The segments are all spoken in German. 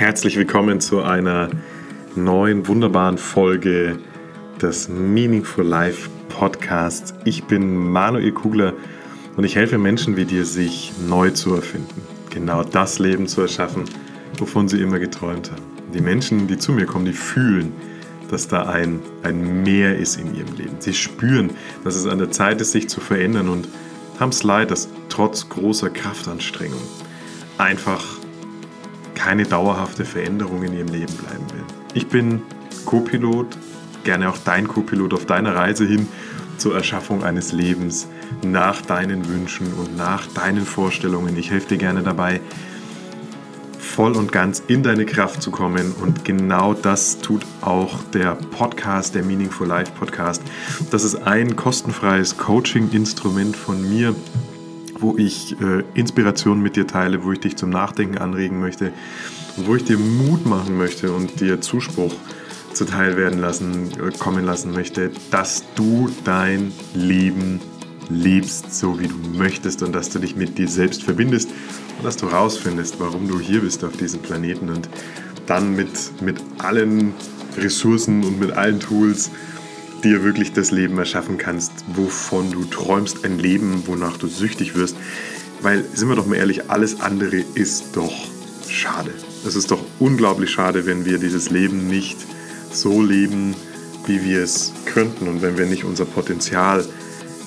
Herzlich willkommen zu einer neuen wunderbaren Folge des Meaningful Life Podcasts. Ich bin Manuel Kugler und ich helfe Menschen wie dir, sich neu zu erfinden. Genau das Leben zu erschaffen, wovon sie immer geträumt haben. Die Menschen, die zu mir kommen, die fühlen, dass da ein, ein Mehr ist in ihrem Leben. Sie spüren, dass es an der Zeit ist, sich zu verändern und haben es leid, dass trotz großer Kraftanstrengung einfach keine dauerhafte Veränderung in ihrem Leben bleiben will. Ich bin Co-Pilot, gerne auch dein Co-Pilot auf deiner Reise hin zur Erschaffung eines Lebens nach deinen Wünschen und nach deinen Vorstellungen. Ich helfe dir gerne dabei, voll und ganz in deine Kraft zu kommen. Und genau das tut auch der Podcast, der Meaningful Life Podcast. Das ist ein kostenfreies Coaching-Instrument von mir, wo ich äh, Inspiration mit dir teile, wo ich dich zum Nachdenken anregen möchte, wo ich dir Mut machen möchte und dir Zuspruch zuteil werden lassen, äh, kommen lassen möchte, dass du dein Leben lebst, so wie du möchtest und dass du dich mit dir selbst verbindest und dass du rausfindest, warum du hier bist auf diesem Planeten und dann mit, mit allen Ressourcen und mit allen Tools dir wirklich das Leben erschaffen kannst, wovon du träumst, ein Leben, wonach du süchtig wirst. Weil, sind wir doch mal ehrlich, alles andere ist doch schade. Es ist doch unglaublich schade, wenn wir dieses Leben nicht so leben, wie wir es könnten und wenn wir nicht unser Potenzial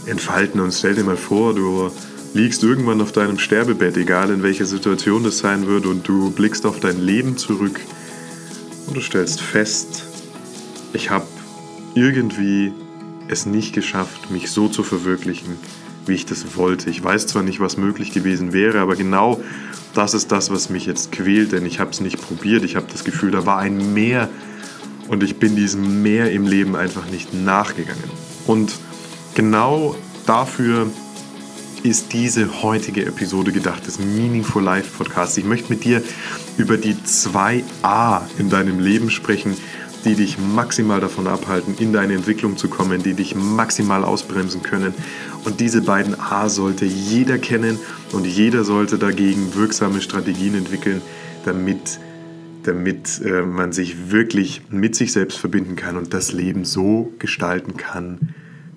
entfalten. Und stell dir mal vor, du liegst irgendwann auf deinem Sterbebett, egal in welcher Situation das sein wird, und du blickst auf dein Leben zurück und du stellst fest, ich habe irgendwie es nicht geschafft, mich so zu verwirklichen, wie ich das wollte. Ich weiß zwar nicht, was möglich gewesen wäre, aber genau das ist das, was mich jetzt quält, denn ich habe es nicht probiert. Ich habe das Gefühl, da war ein Mehr und ich bin diesem Mehr im Leben einfach nicht nachgegangen. Und genau dafür ist diese heutige Episode gedacht, des Meaningful Life Podcasts. Ich möchte mit dir über die zwei A in deinem Leben sprechen, die dich maximal davon abhalten, in deine Entwicklung zu kommen, die dich maximal ausbremsen können. Und diese beiden A sollte jeder kennen und jeder sollte dagegen wirksame Strategien entwickeln, damit, damit äh, man sich wirklich mit sich selbst verbinden kann und das Leben so gestalten kann,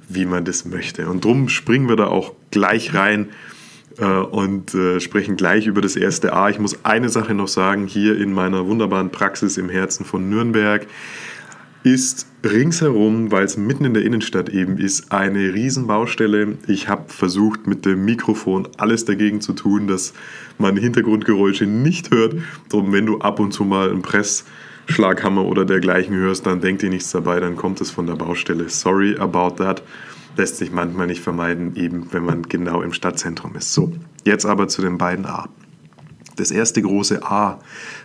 wie man das möchte. Und darum springen wir da auch gleich rein und äh, sprechen gleich über das erste A. Ich muss eine Sache noch sagen, hier in meiner wunderbaren Praxis im Herzen von Nürnberg ist ringsherum, weil es mitten in der Innenstadt eben ist, eine Riesenbaustelle. Ich habe versucht mit dem Mikrofon alles dagegen zu tun, dass man Hintergrundgeräusche nicht hört. Darum, wenn du ab und zu mal einen Pressschlaghammer oder dergleichen hörst, dann denk dir nichts dabei, dann kommt es von der Baustelle. Sorry about that lässt sich manchmal nicht vermeiden, eben wenn man genau im Stadtzentrum ist. So, jetzt aber zu den beiden A. Das erste große A,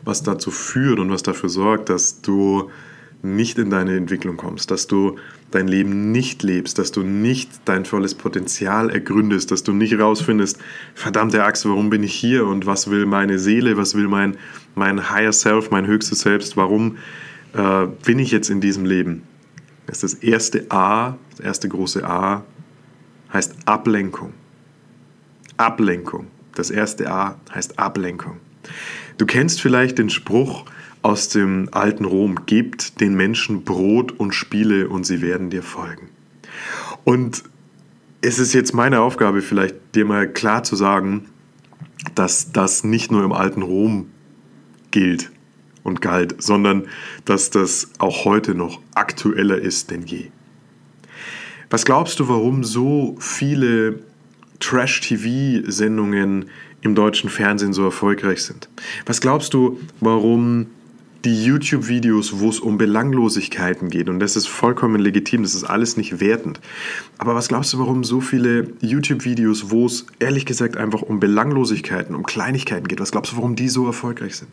was dazu führt und was dafür sorgt, dass du nicht in deine Entwicklung kommst, dass du dein Leben nicht lebst, dass du nicht dein volles Potenzial ergründest, dass du nicht rausfindest, verdammte Axt, warum bin ich hier und was will meine Seele, was will mein, mein Higher Self, mein höchstes Selbst, warum äh, bin ich jetzt in diesem Leben? Das ist das erste A, das erste große A, heißt Ablenkung. Ablenkung. Das erste A heißt Ablenkung. Du kennst vielleicht den Spruch aus dem alten Rom, gebt den Menschen Brot und Spiele und sie werden dir folgen. Und es ist jetzt meine Aufgabe, vielleicht dir mal klar zu sagen, dass das nicht nur im alten Rom gilt, und galt, sondern dass das auch heute noch aktueller ist denn je. Was glaubst du, warum so viele Trash-TV-Sendungen im deutschen Fernsehen so erfolgreich sind? Was glaubst du, warum die YouTube-Videos, wo es um Belanglosigkeiten geht, und das ist vollkommen legitim, das ist alles nicht wertend. Aber was glaubst du, warum so viele YouTube-Videos, wo es ehrlich gesagt einfach um Belanglosigkeiten, um Kleinigkeiten geht, was glaubst du, warum die so erfolgreich sind?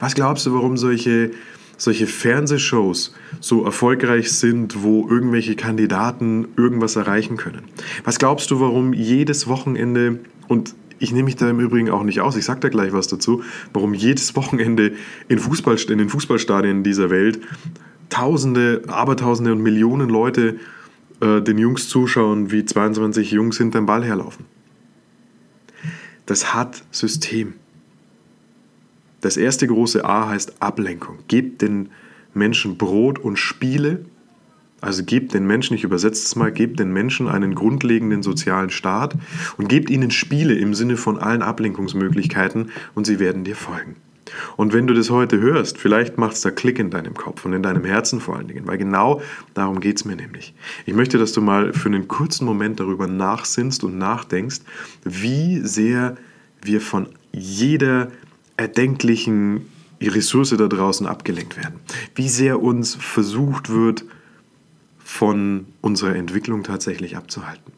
Was glaubst du, warum solche, solche Fernsehshows so erfolgreich sind, wo irgendwelche Kandidaten irgendwas erreichen können? Was glaubst du, warum jedes Wochenende und ich nehme mich da im Übrigen auch nicht aus, ich sage da gleich was dazu, warum jedes Wochenende in, Fußball, in den Fußballstadien dieser Welt Tausende, Abertausende und Millionen Leute äh, den Jungs zuschauen, wie 22 Jungs hinterm Ball herlaufen. Das hat System. Das erste große A heißt Ablenkung. Gebt den Menschen Brot und Spiele. Also gebt den Menschen, ich übersetze es mal, gebt den Menschen einen grundlegenden sozialen Staat und gebt ihnen Spiele im Sinne von allen Ablenkungsmöglichkeiten und sie werden dir folgen. Und wenn du das heute hörst, vielleicht macht es da Klick in deinem Kopf und in deinem Herzen vor allen Dingen, weil genau darum geht es mir nämlich. Ich möchte, dass du mal für einen kurzen Moment darüber nachsinnst und nachdenkst, wie sehr wir von jeder erdenklichen Ressource da draußen abgelenkt werden. Wie sehr uns versucht wird, von unserer Entwicklung tatsächlich abzuhalten.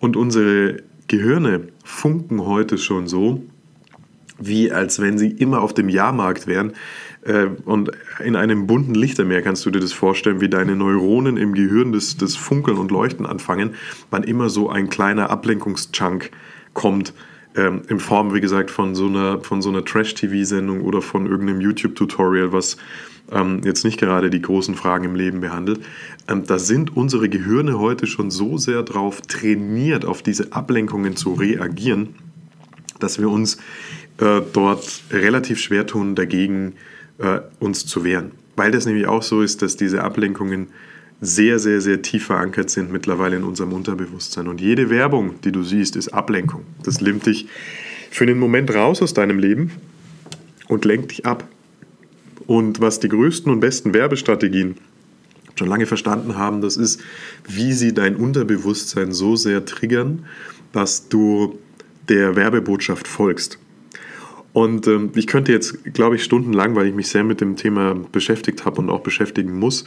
Und unsere Gehirne funken heute schon so, wie als wenn sie immer auf dem Jahrmarkt wären. Äh, und in einem bunten Lichtermeer kannst du dir das vorstellen, wie deine Neuronen im Gehirn das, das Funkeln und Leuchten anfangen, wann immer so ein kleiner Ablenkungschunk kommt, ähm, in Form, wie gesagt, von so einer, von so einer Trash-TV-Sendung oder von irgendeinem YouTube-Tutorial, was ähm, jetzt nicht gerade die großen Fragen im Leben behandelt. Ähm, da sind unsere Gehirne heute schon so sehr darauf trainiert, auf diese Ablenkungen zu reagieren, dass wir uns äh, dort relativ schwer tun, dagegen äh, uns zu wehren. Weil das nämlich auch so ist, dass diese Ablenkungen sehr, sehr, sehr tief verankert sind mittlerweile in unserem Unterbewusstsein. Und jede Werbung, die du siehst, ist Ablenkung. Das nimmt dich für einen Moment raus aus deinem Leben und lenkt dich ab. Und was die größten und besten Werbestrategien schon lange verstanden haben, das ist, wie sie dein Unterbewusstsein so sehr triggern, dass du der Werbebotschaft folgst. Und ähm, ich könnte jetzt, glaube ich, stundenlang, weil ich mich sehr mit dem Thema beschäftigt habe und auch beschäftigen muss,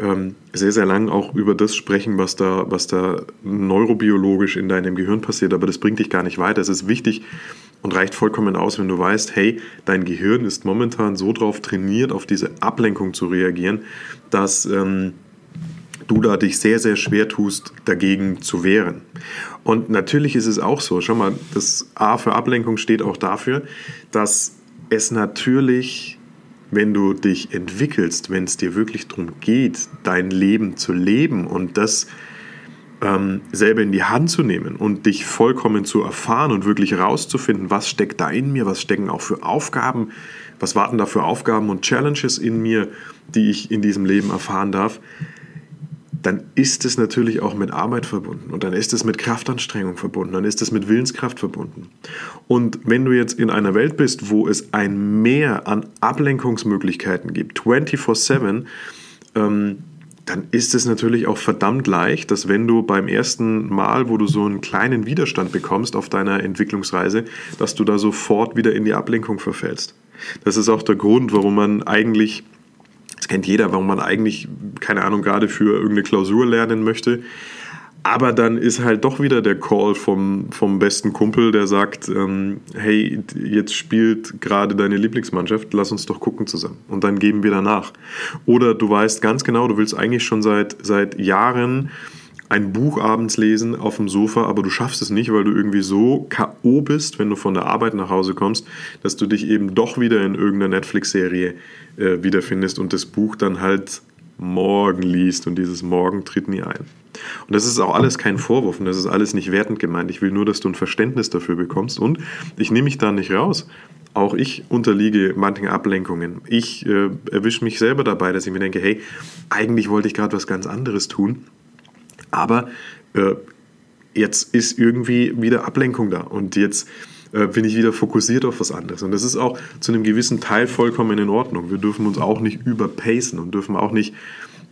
ähm, sehr, sehr lang auch über das sprechen, was da, was da neurobiologisch in deinem Gehirn passiert. Aber das bringt dich gar nicht weiter. Es ist wichtig und reicht vollkommen aus, wenn du weißt, hey, dein Gehirn ist momentan so drauf trainiert, auf diese Ablenkung zu reagieren, dass ähm, du da dich sehr, sehr schwer tust, dagegen zu wehren. Und natürlich ist es auch so, schau mal, das A für Ablenkung steht auch dafür, dass es natürlich, wenn du dich entwickelst, wenn es dir wirklich darum geht, dein Leben zu leben und das ähm, selber in die Hand zu nehmen und dich vollkommen zu erfahren und wirklich herauszufinden, was steckt da in mir, was stecken auch für Aufgaben, was warten da für Aufgaben und Challenges in mir, die ich in diesem Leben erfahren darf, dann ist es natürlich auch mit Arbeit verbunden und dann ist es mit Kraftanstrengung verbunden, dann ist es mit Willenskraft verbunden. Und wenn du jetzt in einer Welt bist, wo es ein Mehr an Ablenkungsmöglichkeiten gibt, 24/7, ähm, dann ist es natürlich auch verdammt leicht, dass wenn du beim ersten Mal, wo du so einen kleinen Widerstand bekommst auf deiner Entwicklungsreise, dass du da sofort wieder in die Ablenkung verfällst. Das ist auch der Grund, warum man eigentlich das kennt jeder, warum man eigentlich, keine Ahnung, gerade für irgendeine Klausur lernen möchte. Aber dann ist halt doch wieder der Call vom, vom besten Kumpel, der sagt, ähm, hey, jetzt spielt gerade deine Lieblingsmannschaft, lass uns doch gucken zusammen. Und dann geben wir danach. Oder du weißt ganz genau, du willst eigentlich schon seit, seit Jahren ein Buch abends lesen auf dem Sofa, aber du schaffst es nicht, weil du irgendwie so K.O. bist, wenn du von der Arbeit nach Hause kommst, dass du dich eben doch wieder in irgendeiner Netflix-Serie äh, wiederfindest und das Buch dann halt morgen liest und dieses Morgen tritt nie ein. Und das ist auch alles kein Vorwurf und das ist alles nicht wertend gemeint. Ich will nur, dass du ein Verständnis dafür bekommst und ich nehme mich da nicht raus. Auch ich unterliege manchen Ablenkungen. Ich äh, erwische mich selber dabei, dass ich mir denke, hey, eigentlich wollte ich gerade was ganz anderes tun aber äh, jetzt ist irgendwie wieder Ablenkung da und jetzt äh, bin ich wieder fokussiert auf was anderes. Und das ist auch zu einem gewissen Teil vollkommen in Ordnung. Wir dürfen uns auch nicht überpacen und dürfen auch nicht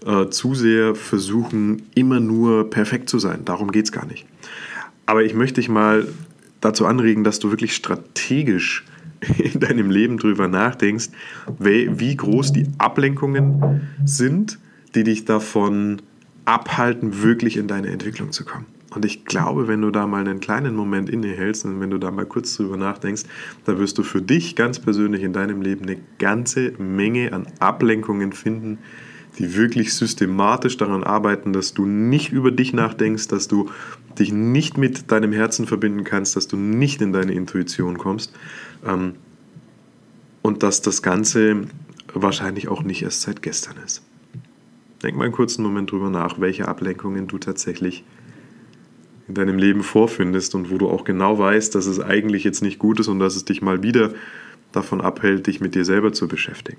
äh, zu sehr versuchen, immer nur perfekt zu sein. Darum geht es gar nicht. Aber ich möchte dich mal dazu anregen, dass du wirklich strategisch in deinem Leben drüber nachdenkst, wie groß die Ablenkungen sind, die dich davon abhalten, wirklich in deine Entwicklung zu kommen. Und ich glaube, wenn du da mal einen kleinen Moment innehältst und wenn du da mal kurz drüber nachdenkst, da wirst du für dich ganz persönlich in deinem Leben eine ganze Menge an Ablenkungen finden, die wirklich systematisch daran arbeiten, dass du nicht über dich nachdenkst, dass du dich nicht mit deinem Herzen verbinden kannst, dass du nicht in deine Intuition kommst ähm, und dass das Ganze wahrscheinlich auch nicht erst seit gestern ist. Denk mal einen kurzen Moment drüber nach, welche Ablenkungen du tatsächlich in deinem Leben vorfindest und wo du auch genau weißt, dass es eigentlich jetzt nicht gut ist und dass es dich mal wieder davon abhält, dich mit dir selber zu beschäftigen.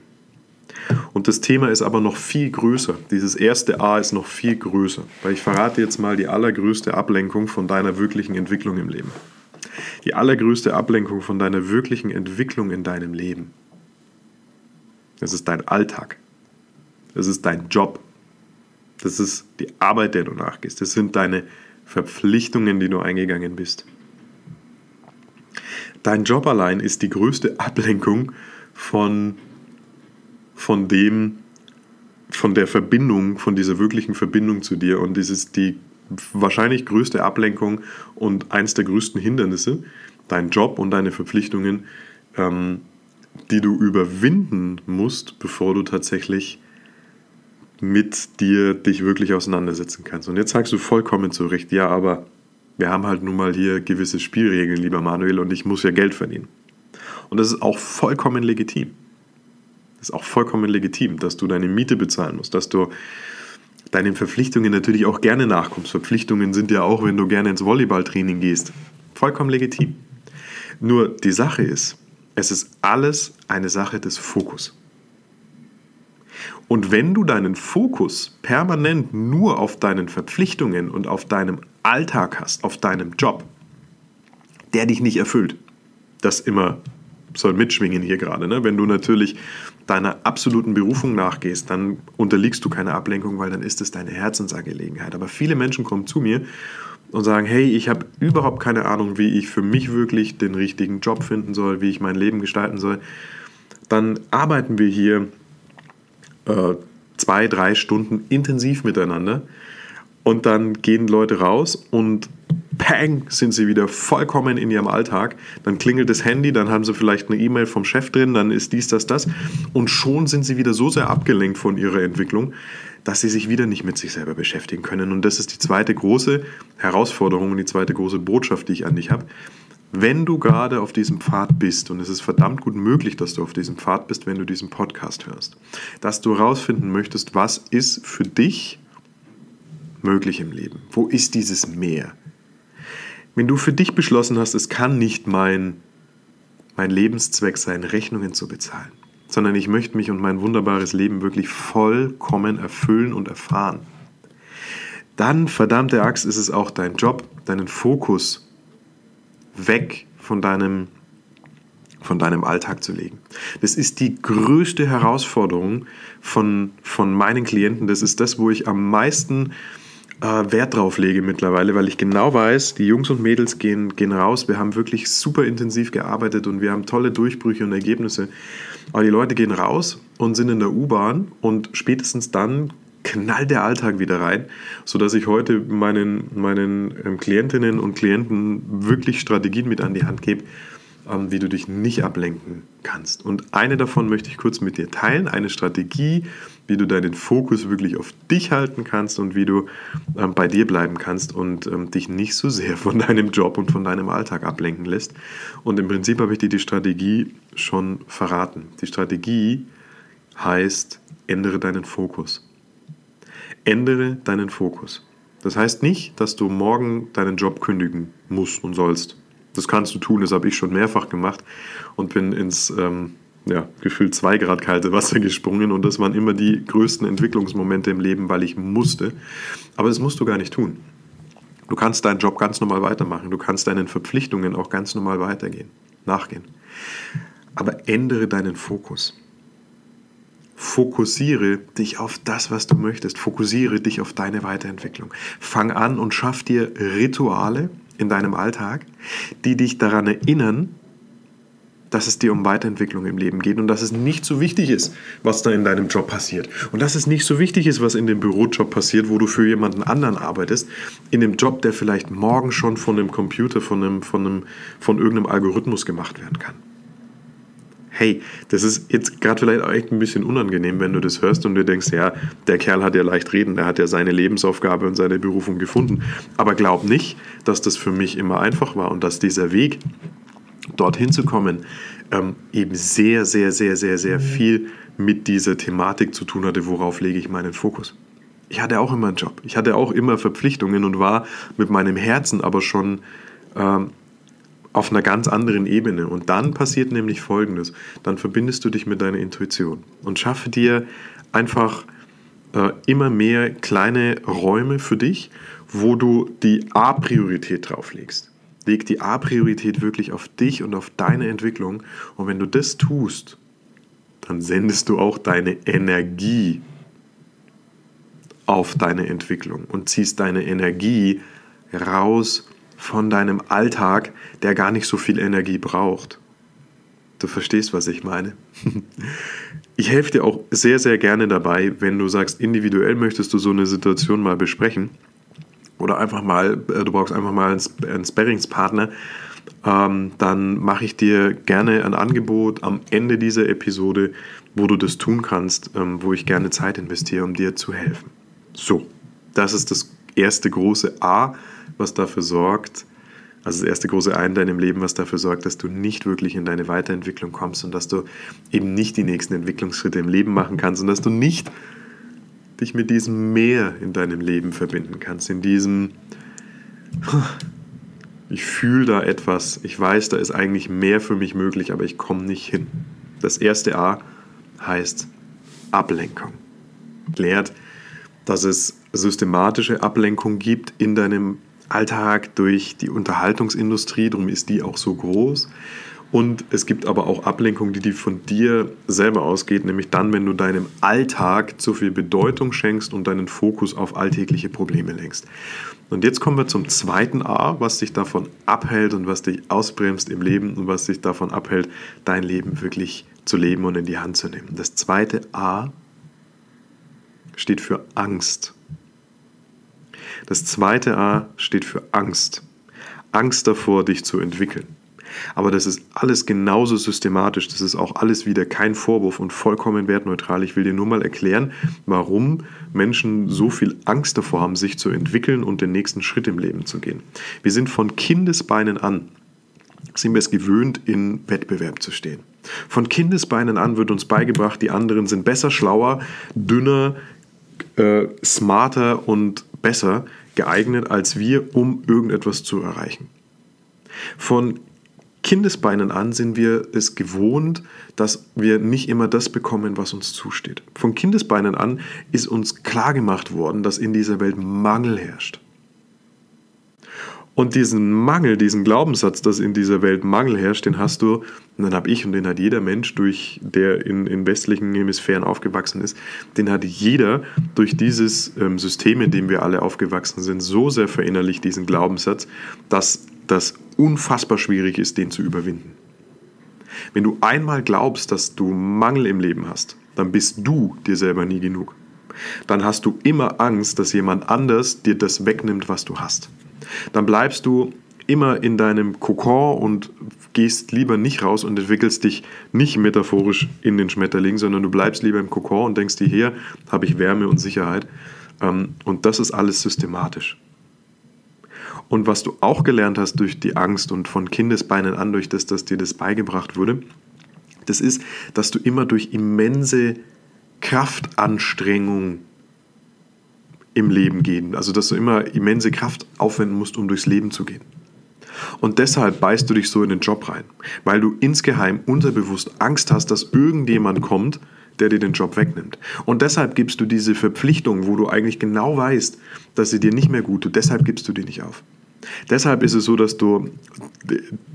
Und das Thema ist aber noch viel größer. Dieses erste A ist noch viel größer. Weil ich verrate jetzt mal die allergrößte Ablenkung von deiner wirklichen Entwicklung im Leben. Die allergrößte Ablenkung von deiner wirklichen Entwicklung in deinem Leben. Das ist dein Alltag. Das ist dein Job. Das ist die Arbeit, der du nachgehst. Das sind deine Verpflichtungen, die du eingegangen bist. Dein Job allein ist die größte Ablenkung von, von dem, von der Verbindung, von dieser wirklichen Verbindung zu dir. Und das ist die wahrscheinlich größte Ablenkung und eins der größten Hindernisse, dein Job und deine Verpflichtungen, ähm, die du überwinden musst, bevor du tatsächlich mit dir dich wirklich auseinandersetzen kannst. Und jetzt sagst du vollkommen zu Recht, ja, aber wir haben halt nun mal hier gewisse Spielregeln, lieber Manuel, und ich muss ja Geld verdienen. Und das ist auch vollkommen legitim. Das ist auch vollkommen legitim, dass du deine Miete bezahlen musst, dass du deinen Verpflichtungen natürlich auch gerne nachkommst. Verpflichtungen sind ja auch, wenn du gerne ins Volleyballtraining gehst. Vollkommen legitim. Nur die Sache ist, es ist alles eine Sache des Fokus. Und wenn du deinen Fokus permanent nur auf deinen Verpflichtungen und auf deinem Alltag hast, auf deinem Job, der dich nicht erfüllt, das immer soll mitschwingen hier gerade. Ne? Wenn du natürlich deiner absoluten Berufung nachgehst, dann unterliegst du keiner Ablenkung, weil dann ist es deine Herzensangelegenheit. Aber viele Menschen kommen zu mir und sagen, hey, ich habe überhaupt keine Ahnung, wie ich für mich wirklich den richtigen Job finden soll, wie ich mein Leben gestalten soll. Dann arbeiten wir hier äh, zwei, drei Stunden intensiv miteinander und dann gehen Leute raus und pang, sind sie wieder vollkommen in ihrem Alltag. Dann klingelt das Handy, dann haben sie vielleicht eine E-Mail vom Chef drin, dann ist dies, das, das. Und schon sind sie wieder so sehr abgelenkt von ihrer Entwicklung, dass sie sich wieder nicht mit sich selber beschäftigen können. Und das ist die zweite große Herausforderung und die zweite große Botschaft, die ich an dich habe. Wenn du gerade auf diesem Pfad bist, und es ist verdammt gut möglich, dass du auf diesem Pfad bist, wenn du diesen Podcast hörst, dass du herausfinden möchtest, was ist für dich möglich im Leben? Wo ist dieses Meer? Wenn du für dich beschlossen hast, es kann nicht mein, mein Lebenszweck sein, Rechnungen zu bezahlen, sondern ich möchte mich und mein wunderbares Leben wirklich vollkommen erfüllen und erfahren, dann, verdammte Axt, ist es auch dein Job, deinen Fokus weg von deinem, von deinem Alltag zu legen. Das ist die größte Herausforderung von, von meinen Klienten. Das ist das, wo ich am meisten äh, Wert drauf lege mittlerweile, weil ich genau weiß, die Jungs und Mädels gehen, gehen raus. Wir haben wirklich super intensiv gearbeitet und wir haben tolle Durchbrüche und Ergebnisse. Aber die Leute gehen raus und sind in der U-Bahn und spätestens dann knallt der Alltag wieder rein, sodass ich heute meinen, meinen ähm, Klientinnen und Klienten wirklich Strategien mit an die Hand gebe, ähm, wie du dich nicht ablenken kannst. Und eine davon möchte ich kurz mit dir teilen, eine Strategie, wie du deinen Fokus wirklich auf dich halten kannst und wie du ähm, bei dir bleiben kannst und ähm, dich nicht so sehr von deinem Job und von deinem Alltag ablenken lässt. Und im Prinzip habe ich dir die Strategie schon verraten. Die Strategie heißt, ändere deinen Fokus. Ändere deinen Fokus. Das heißt nicht, dass du morgen deinen Job kündigen musst und sollst. Das kannst du tun, das habe ich schon mehrfach gemacht und bin ins ähm, ja, gefühlt zwei Grad kalte Wasser gesprungen und das waren immer die größten Entwicklungsmomente im Leben, weil ich musste. Aber das musst du gar nicht tun. Du kannst deinen Job ganz normal weitermachen. Du kannst deinen Verpflichtungen auch ganz normal weitergehen, nachgehen. Aber ändere deinen Fokus. Fokussiere dich auf das, was du möchtest. Fokussiere dich auf deine Weiterentwicklung. Fang an und schaff dir Rituale in deinem Alltag, die dich daran erinnern, dass es dir um Weiterentwicklung im Leben geht und dass es nicht so wichtig ist, was da in deinem Job passiert. Und dass es nicht so wichtig ist, was in dem Bürojob passiert, wo du für jemanden anderen arbeitest, in dem Job, der vielleicht morgen schon von einem Computer, von, einem, von, einem, von irgendeinem Algorithmus gemacht werden kann. Hey, das ist jetzt gerade vielleicht auch echt ein bisschen unangenehm, wenn du das hörst und du denkst, ja, der Kerl hat ja leicht reden, der hat ja seine Lebensaufgabe und seine Berufung gefunden. Aber glaub nicht, dass das für mich immer einfach war und dass dieser Weg dorthin zu kommen, ähm, eben sehr, sehr, sehr, sehr, sehr viel mit dieser Thematik zu tun hatte, worauf lege ich meinen Fokus. Ich hatte auch immer einen Job, ich hatte auch immer Verpflichtungen und war mit meinem Herzen aber schon ähm, auf einer ganz anderen Ebene. Und dann passiert nämlich Folgendes. Dann verbindest du dich mit deiner Intuition und schaffe dir einfach äh, immer mehr kleine Räume für dich, wo du die A-Priorität drauf legst. Leg die A-Priorität wirklich auf dich und auf deine Entwicklung. Und wenn du das tust, dann sendest du auch deine Energie auf deine Entwicklung und ziehst deine Energie raus von deinem Alltag, der gar nicht so viel Energie braucht. Du verstehst, was ich meine. Ich helfe dir auch sehr, sehr gerne dabei, wenn du sagst, individuell möchtest du so eine Situation mal besprechen oder einfach mal, äh, du brauchst einfach mal einen Sparringspartner, ähm, dann mache ich dir gerne ein Angebot am Ende dieser Episode, wo du das tun kannst, ähm, wo ich gerne Zeit investiere, um dir zu helfen. So, das ist das erste große A, was dafür sorgt, also das erste große Ein in deinem Leben, was dafür sorgt, dass du nicht wirklich in deine Weiterentwicklung kommst und dass du eben nicht die nächsten Entwicklungsschritte im Leben machen kannst und dass du nicht dich mit diesem Mehr in deinem Leben verbinden kannst, in diesem, ich fühle da etwas, ich weiß, da ist eigentlich mehr für mich möglich, aber ich komme nicht hin. Das erste A heißt Ablenkung. Lehrt, dass es systematische Ablenkung gibt in deinem Alltag durch die Unterhaltungsindustrie, darum ist die auch so groß. Und es gibt aber auch Ablenkung, die, die von dir selber ausgeht, nämlich dann, wenn du deinem Alltag zu viel Bedeutung schenkst und deinen Fokus auf alltägliche Probleme lenkst. Und jetzt kommen wir zum zweiten A, was dich davon abhält und was dich ausbremst im Leben und was dich davon abhält, dein Leben wirklich zu leben und in die Hand zu nehmen. Das zweite A steht für Angst. Das zweite A steht für Angst. Angst davor, dich zu entwickeln. Aber das ist alles genauso systematisch, das ist auch alles wieder kein Vorwurf und vollkommen wertneutral. Ich will dir nur mal erklären, warum Menschen so viel Angst davor haben, sich zu entwickeln und den nächsten Schritt im Leben zu gehen. Wir sind von Kindesbeinen an, sind wir es gewöhnt, in Wettbewerb zu stehen. Von Kindesbeinen an wird uns beigebracht, die anderen sind besser, schlauer, dünner, äh, smarter und besser geeignet als wir, um irgendetwas zu erreichen. Von Kindesbeinen an sind wir es gewohnt, dass wir nicht immer das bekommen, was uns zusteht. Von Kindesbeinen an ist uns klargemacht worden, dass in dieser Welt Mangel herrscht. Und diesen Mangel, diesen Glaubenssatz, dass in dieser Welt Mangel herrscht, den hast du, und dann habe ich und den hat jeder Mensch, durch, der in, in westlichen Hemisphären aufgewachsen ist, den hat jeder durch dieses ähm, System, in dem wir alle aufgewachsen sind, so sehr verinnerlicht, diesen Glaubenssatz, dass das unfassbar schwierig ist, den zu überwinden. Wenn du einmal glaubst, dass du Mangel im Leben hast, dann bist du dir selber nie genug. Dann hast du immer Angst, dass jemand anders dir das wegnimmt, was du hast dann bleibst du immer in deinem Kokon und gehst lieber nicht raus und entwickelst dich nicht metaphorisch in den Schmetterling, sondern du bleibst lieber im Kokon und denkst dir, hier habe ich Wärme und Sicherheit. Ähm, und das ist alles systematisch. Und was du auch gelernt hast durch die Angst und von Kindesbeinen an, durch das, dass dir das beigebracht wurde, das ist, dass du immer durch immense Kraftanstrengung im Leben gehen. Also dass du immer immense Kraft aufwenden musst, um durchs Leben zu gehen. Und deshalb beißt du dich so in den Job rein, weil du insgeheim unterbewusst Angst hast, dass irgendjemand kommt, der dir den Job wegnimmt. Und deshalb gibst du diese Verpflichtung, wo du eigentlich genau weißt, dass sie dir nicht mehr gut tut, deshalb gibst du die nicht auf. Deshalb ist es so, dass du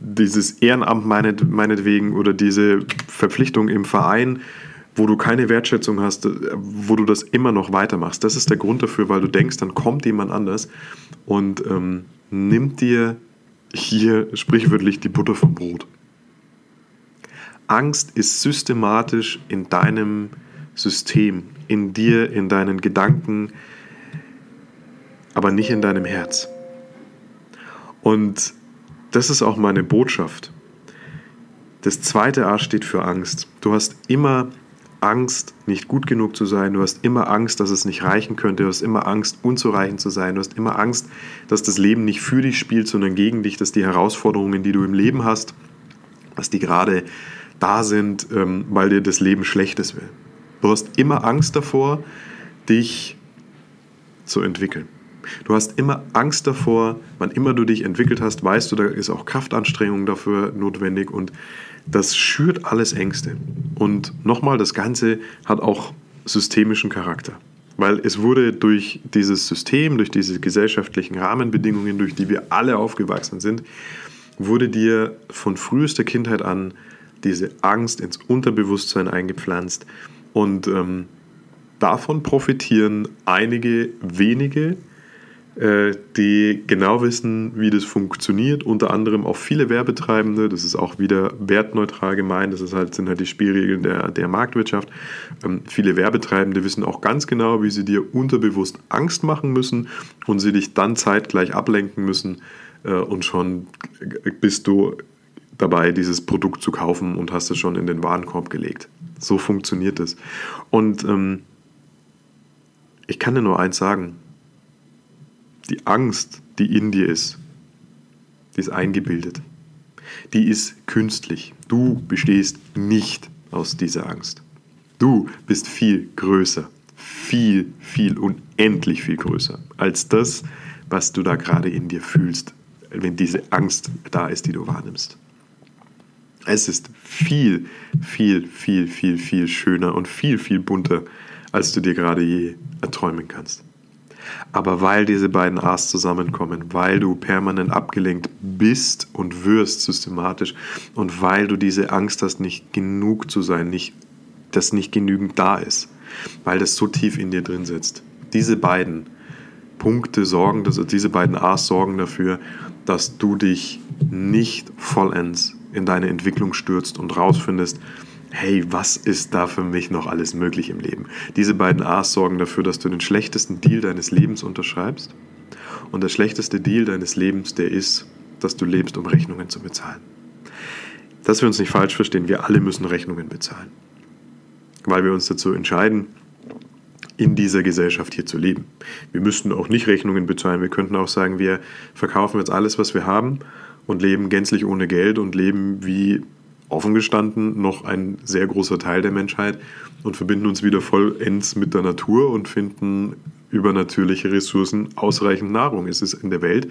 dieses Ehrenamt meinetwegen oder diese Verpflichtung im Verein wo du keine Wertschätzung hast, äh, wo du das immer noch weitermachst. Das ist der Grund dafür, weil du denkst, dann kommt jemand anders und ähm, nimmt dir hier sprichwörtlich die Butter vom Brot. Angst ist systematisch in deinem System, in dir, in deinen Gedanken, aber nicht in deinem Herz. Und das ist auch meine Botschaft. Das zweite A steht für Angst. Du hast immer Angst, nicht gut genug zu sein, du hast immer Angst, dass es nicht reichen könnte, du hast immer Angst, unzureichend zu sein, du hast immer Angst, dass das Leben nicht für dich spielt, sondern gegen dich, dass die Herausforderungen, die du im Leben hast, dass die gerade da sind, ähm, weil dir das Leben Schlechtes will. Du hast immer Angst davor, dich zu entwickeln. Du hast immer Angst davor, wann immer du dich entwickelt hast, weißt du, da ist auch Kraftanstrengung dafür notwendig und das schürt alles Ängste. Und nochmal, das Ganze hat auch systemischen Charakter. Weil es wurde durch dieses System, durch diese gesellschaftlichen Rahmenbedingungen, durch die wir alle aufgewachsen sind, wurde dir von frühester Kindheit an diese Angst ins Unterbewusstsein eingepflanzt. Und ähm, davon profitieren einige wenige, die genau wissen, wie das funktioniert. Unter anderem auch viele Werbetreibende. Das ist auch wieder wertneutral gemeint. Das ist halt, sind halt die Spielregeln der, der Marktwirtschaft. Ähm, viele Werbetreibende wissen auch ganz genau, wie sie dir unterbewusst Angst machen müssen und sie dich dann zeitgleich ablenken müssen. Äh, und schon bist du dabei, dieses Produkt zu kaufen und hast es schon in den Warenkorb gelegt. So funktioniert es. Und ähm, ich kann dir nur eins sagen. Die Angst, die in dir ist, die ist eingebildet. Die ist künstlich. Du bestehst nicht aus dieser Angst. Du bist viel größer, viel, viel, unendlich viel größer als das, was du da gerade in dir fühlst, wenn diese Angst da ist, die du wahrnimmst. Es ist viel, viel, viel, viel, viel schöner und viel, viel bunter, als du dir gerade je erträumen kannst. Aber weil diese beiden A's zusammenkommen, weil du permanent abgelenkt bist und wirst systematisch und weil du diese Angst hast, nicht genug zu sein, nicht, dass nicht genügend da ist, weil das so tief in dir drin sitzt. Diese beiden Punkte sorgen, also diese beiden A's sorgen dafür, dass du dich nicht vollends in deine Entwicklung stürzt und rausfindest, hey, was ist da für mich noch alles möglich im Leben? Diese beiden A's sorgen dafür, dass du den schlechtesten Deal deines Lebens unterschreibst. Und der schlechteste Deal deines Lebens, der ist, dass du lebst, um Rechnungen zu bezahlen. Dass wir uns nicht falsch verstehen, wir alle müssen Rechnungen bezahlen. Weil wir uns dazu entscheiden, in dieser Gesellschaft hier zu leben. Wir müssten auch nicht Rechnungen bezahlen. Wir könnten auch sagen, wir verkaufen jetzt alles, was wir haben und leben gänzlich ohne Geld und leben wie offen gestanden noch ein sehr großer Teil der Menschheit und verbinden uns wieder vollends mit der Natur und finden über natürliche Ressourcen ausreichend Nahrung. Es ist in der Welt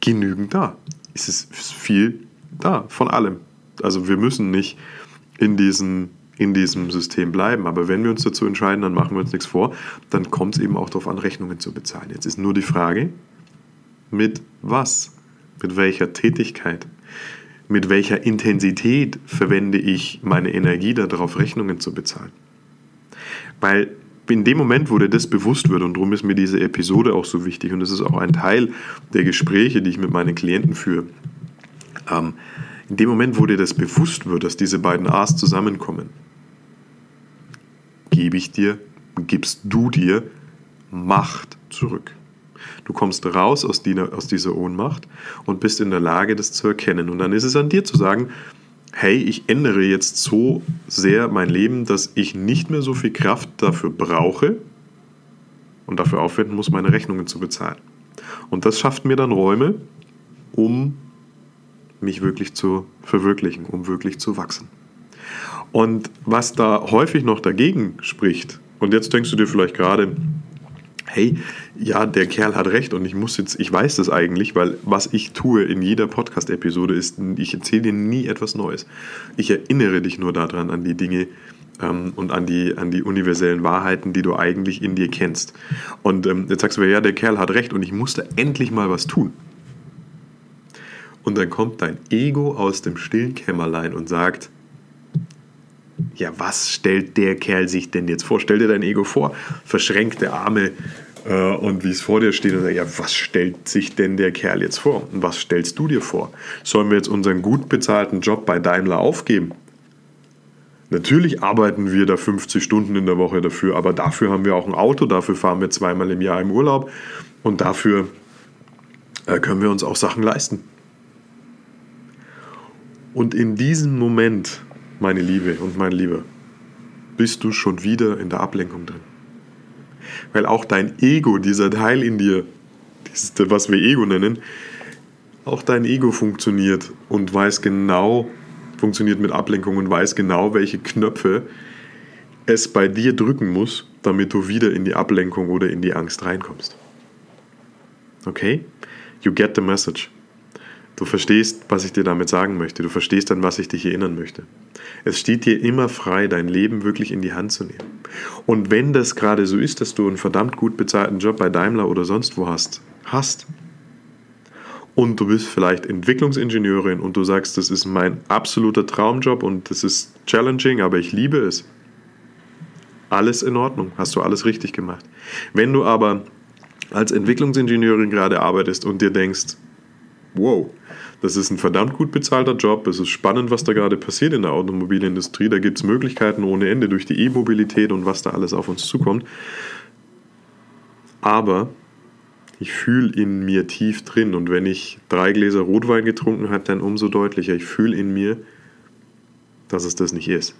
genügend da. Es ist viel da, von allem. Also wir müssen nicht in diesem, in diesem System bleiben. Aber wenn wir uns dazu entscheiden, dann machen wir uns nichts vor, dann kommt es eben auch darauf an, Rechnungen zu bezahlen. Jetzt ist nur die Frage, mit was? Mit welcher Tätigkeit? Mit welcher Intensität verwende ich meine Energie darauf, Rechnungen zu bezahlen. Weil in dem Moment, wo dir das bewusst wird, und darum ist mir diese Episode auch so wichtig, und das ist auch ein Teil der Gespräche, die ich mit meinen Klienten führe, ähm, in dem Moment, wo dir das bewusst wird, dass diese beiden A's zusammenkommen, gebe ich dir, gibst du dir Macht zurück. Du kommst raus aus, die, aus dieser Ohnmacht und bist in der Lage, das zu erkennen. Und dann ist es an dir zu sagen, hey, ich ändere jetzt so sehr mein Leben, dass ich nicht mehr so viel Kraft dafür brauche und dafür aufwenden muss, meine Rechnungen zu bezahlen. Und das schafft mir dann Räume, um mich wirklich zu verwirklichen, um wirklich zu wachsen. Und was da häufig noch dagegen spricht, und jetzt denkst du dir vielleicht gerade, hey, ja, der Kerl hat recht und ich muss jetzt, ich weiß das eigentlich, weil was ich tue in jeder Podcast-Episode ist, ich erzähle dir nie etwas Neues. Ich erinnere dich nur daran, an die Dinge ähm, und an die, an die universellen Wahrheiten, die du eigentlich in dir kennst. Und ähm, jetzt sagst du mir, ja, der Kerl hat recht und ich musste endlich mal was tun. Und dann kommt dein Ego aus dem stillen Kämmerlein und sagt, ja, was stellt der Kerl sich denn jetzt vor? Stell dir dein Ego vor, verschränkte Arme äh, und wie es vor dir steht und ja, was stellt sich denn der Kerl jetzt vor? Und was stellst du dir vor? Sollen wir jetzt unseren gut bezahlten Job bei Daimler aufgeben? Natürlich arbeiten wir da 50 Stunden in der Woche dafür, aber dafür haben wir auch ein Auto, dafür fahren wir zweimal im Jahr im Urlaub und dafür äh, können wir uns auch Sachen leisten. Und in diesem Moment meine Liebe und mein Lieber, bist du schon wieder in der Ablenkung drin. Weil auch dein Ego, dieser Teil in dir, was wir Ego nennen, auch dein Ego funktioniert und weiß genau, funktioniert mit Ablenkung und weiß genau, welche Knöpfe es bei dir drücken muss, damit du wieder in die Ablenkung oder in die Angst reinkommst. Okay? You get the message. Du verstehst, was ich dir damit sagen möchte. Du verstehst an was ich dich erinnern möchte. Es steht dir immer frei, dein Leben wirklich in die Hand zu nehmen. Und wenn das gerade so ist, dass du einen verdammt gut bezahlten Job bei Daimler oder sonst wo hast, hast, und du bist vielleicht Entwicklungsingenieurin und du sagst, das ist mein absoluter Traumjob und das ist challenging, aber ich liebe es. Alles in Ordnung, hast du alles richtig gemacht. Wenn du aber als Entwicklungsingenieurin gerade arbeitest und dir denkst, wow, das ist ein verdammt gut bezahlter Job, es ist spannend, was da gerade passiert in der Automobilindustrie, da gibt es Möglichkeiten ohne Ende durch die E-Mobilität und was da alles auf uns zukommt. Aber ich fühle in mir tief drin und wenn ich drei Gläser Rotwein getrunken habe, dann umso deutlicher, ich fühle in mir, dass es das nicht ist.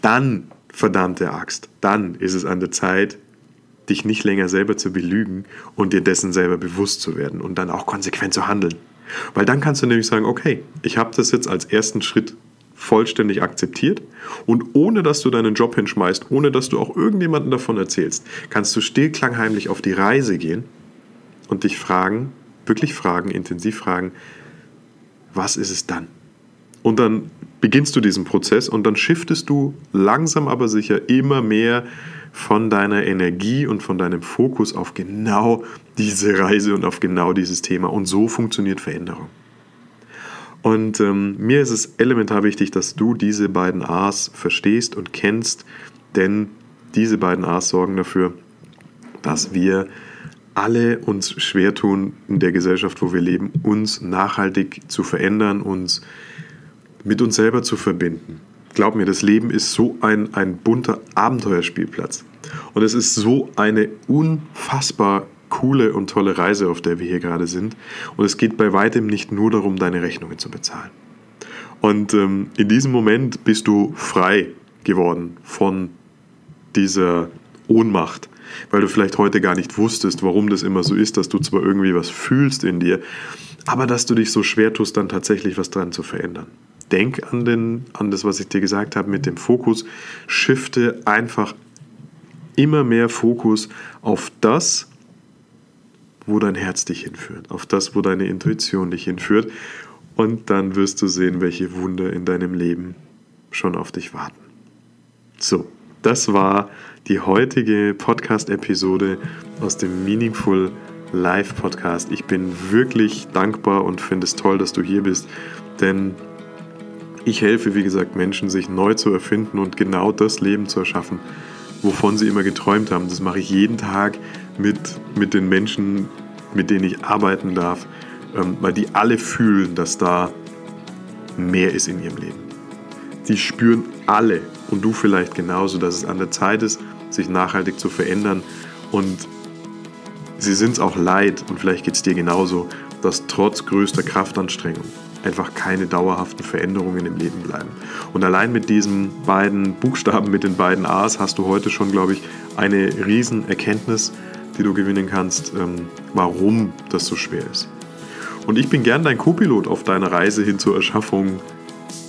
Dann, verdammte Axt, dann ist es an der Zeit, dich nicht länger selber zu belügen und dir dessen selber bewusst zu werden und dann auch konsequent zu handeln. Weil dann kannst du nämlich sagen, okay, ich habe das jetzt als ersten Schritt vollständig akzeptiert und ohne dass du deinen Job hinschmeißt, ohne dass du auch irgendjemandem davon erzählst, kannst du stillklangheimlich auf die Reise gehen und dich fragen, wirklich fragen, intensiv fragen, was ist es dann? Und dann beginnst du diesen Prozess und dann shiftest du langsam aber sicher immer mehr von deiner Energie und von deinem Fokus auf genau diese Reise und auf genau dieses Thema. Und so funktioniert Veränderung. Und ähm, mir ist es elementar wichtig, dass du diese beiden A's verstehst und kennst, denn diese beiden A's sorgen dafür, dass wir alle uns schwer tun in der Gesellschaft, wo wir leben, uns nachhaltig zu verändern, uns mit uns selber zu verbinden glaub mir, das Leben ist so ein, ein bunter Abenteuerspielplatz. Und es ist so eine unfassbar coole und tolle Reise, auf der wir hier gerade sind. Und es geht bei weitem nicht nur darum, deine Rechnungen zu bezahlen. Und ähm, in diesem Moment bist du frei geworden von dieser Ohnmacht, weil du vielleicht heute gar nicht wusstest, warum das immer so ist, dass du zwar irgendwie was fühlst in dir, aber dass du dich so schwer tust, dann tatsächlich was dran zu verändern denk an, den, an das, was ich dir gesagt habe mit dem Fokus. Shifte einfach immer mehr Fokus auf das, wo dein Herz dich hinführt, auf das, wo deine Intuition dich hinführt. Und dann wirst du sehen, welche Wunder in deinem Leben schon auf dich warten. So, das war die heutige Podcast-Episode aus dem Meaningful Live Podcast. Ich bin wirklich dankbar und finde es toll, dass du hier bist, denn ich helfe, wie gesagt, Menschen, sich neu zu erfinden und genau das Leben zu erschaffen, wovon sie immer geträumt haben. Das mache ich jeden Tag mit, mit den Menschen, mit denen ich arbeiten darf, ähm, weil die alle fühlen, dass da mehr ist in ihrem Leben. Die spüren alle und du vielleicht genauso, dass es an der Zeit ist, sich nachhaltig zu verändern und sie sind es auch leid und vielleicht geht es dir genauso, dass trotz größter Kraftanstrengung einfach keine dauerhaften Veränderungen im Leben bleiben. Und allein mit diesen beiden Buchstaben, mit den beiden A's, hast du heute schon, glaube ich, eine riesen Erkenntnis, die du gewinnen kannst, ähm, warum das so schwer ist. Und ich bin gern dein Co-Pilot auf deiner Reise hin zur Erschaffung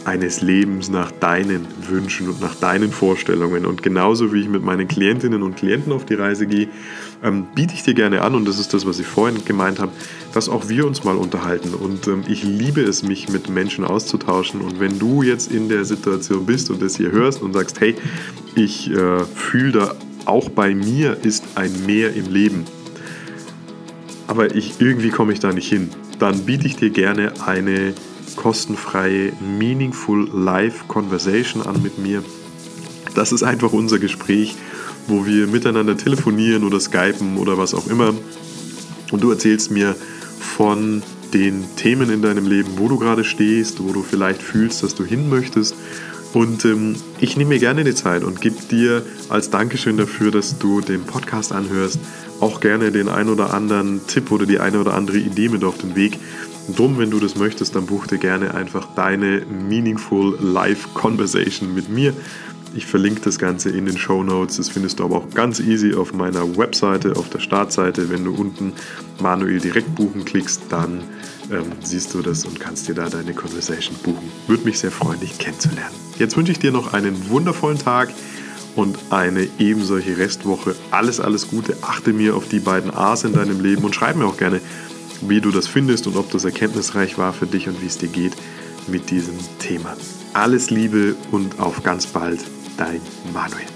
eines Lebens nach deinen Wünschen und nach deinen Vorstellungen. Und genauso wie ich mit meinen Klientinnen und Klienten auf die Reise gehe, ähm, biete ich dir gerne an, und das ist das, was ich vorhin gemeint habe, dass auch wir uns mal unterhalten. Und ähm, ich liebe es, mich mit Menschen auszutauschen. Und wenn du jetzt in der Situation bist und das hier hörst und sagst, hey, ich äh, fühle da, auch bei mir ist ein Mehr im Leben, aber ich, irgendwie komme ich da nicht hin, dann biete ich dir gerne eine kostenfreie Meaningful Live Conversation an mit mir. Das ist einfach unser Gespräch, wo wir miteinander telefonieren oder skypen oder was auch immer. Und du erzählst mir von den Themen in deinem Leben, wo du gerade stehst, wo du vielleicht fühlst, dass du hin möchtest. Und ähm, ich nehme mir gerne die Zeit und gebe dir als Dankeschön dafür, dass du den Podcast anhörst, auch gerne den ein oder anderen Tipp oder die eine oder andere Idee mit auf den Weg. Drum, wenn du das möchtest, dann buch dir gerne einfach deine Meaningful Life Conversation mit mir. Ich verlinke das Ganze in den Show Notes. Das findest du aber auch ganz easy auf meiner Webseite, auf der Startseite. Wenn du unten manuell direkt buchen klickst, dann ähm, siehst du das und kannst dir da deine Conversation buchen. Würde mich sehr freuen, dich kennenzulernen. Jetzt wünsche ich dir noch einen wundervollen Tag und eine ebensolche Restwoche. Alles, alles Gute. Achte mir auf die beiden A's in deinem Leben und schreib mir auch gerne, wie du das findest und ob das erkenntnisreich war für dich und wie es dir geht mit diesem Thema. Alles Liebe und auf ganz bald, dein Manuel.